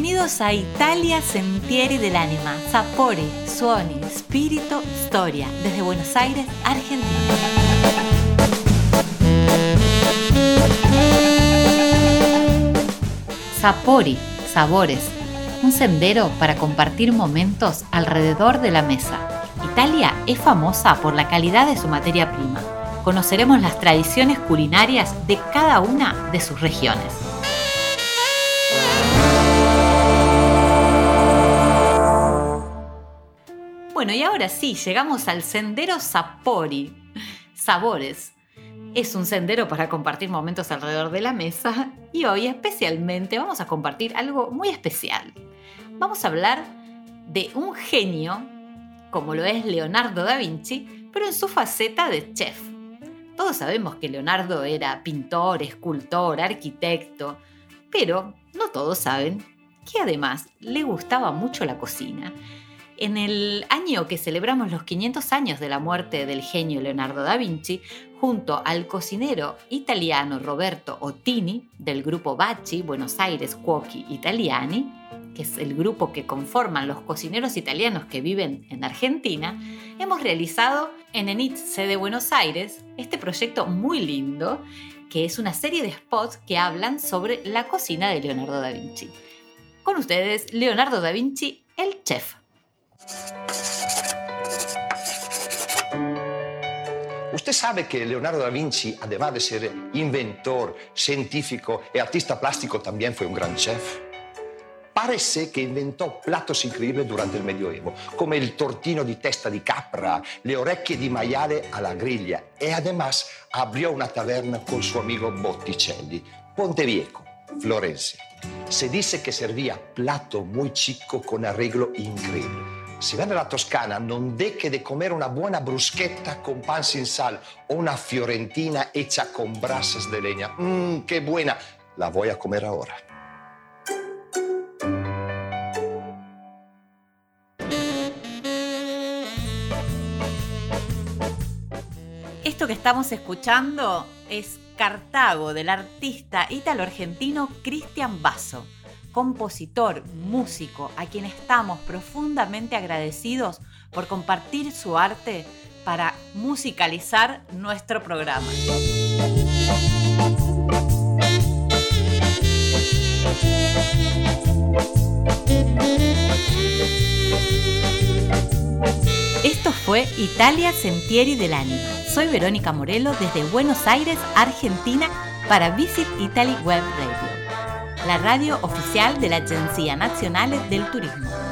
Bienvenidos a Italia Sentieri del Anima, Sapori, Suoni, Spirito, Storia, desde Buenos Aires, Argentina. Sapori, sabores, un sendero para compartir momentos alrededor de la mesa. Italia es famosa por la calidad de su materia prima. Conoceremos las tradiciones culinarias de cada una de sus regiones. Bueno, y ahora sí, llegamos al sendero Sapori. Sabores. Es un sendero para compartir momentos alrededor de la mesa y hoy especialmente vamos a compartir algo muy especial. Vamos a hablar de un genio, como lo es Leonardo da Vinci, pero en su faceta de chef. Todos sabemos que Leonardo era pintor, escultor, arquitecto, pero no todos saben que además le gustaba mucho la cocina en el año que celebramos los 500 años de la muerte del genio Leonardo da Vinci, junto al cocinero italiano Roberto Ottini del grupo Bacci Buenos Aires Cuochi Italiani, que es el grupo que conforman los cocineros italianos que viven en Argentina, hemos realizado en Enit, sede Buenos Aires, este proyecto muy lindo, que es una serie de spots que hablan sobre la cocina de Leonardo da Vinci. Con ustedes, Leonardo da Vinci, el chef. Usted sabe que Leonardo da Vinci, además de ser inventor, científico y artista plástico, también fue un gran chef. Parece que inventó platos increíbles durante il Medioevo, come il tortino di testa di capra, le orecchie di maiale alla griglia e además abrió una taverna con suo amico Botticelli, Ponte Viejo, Florencia. Se dice que servía plato muy chico con arreglo increíble. Si va nella Toscana, non deche de comer una buona bruschetta con pan sin sal o una fiorentina hecha con brasas de leña. Mmm, qué buena. La voy a comer ahora. Esto que estamos escuchando es Cartago del artista ítalo-argentino Cristian Basso compositor, músico, a quien estamos profundamente agradecidos por compartir su arte para musicalizar nuestro programa. Esto fue Italia Sentieri del Anima. Soy Verónica Morelo desde Buenos Aires, Argentina, para Visit Italy Web Radio la radio oficial de la Agencia Nacional del Turismo.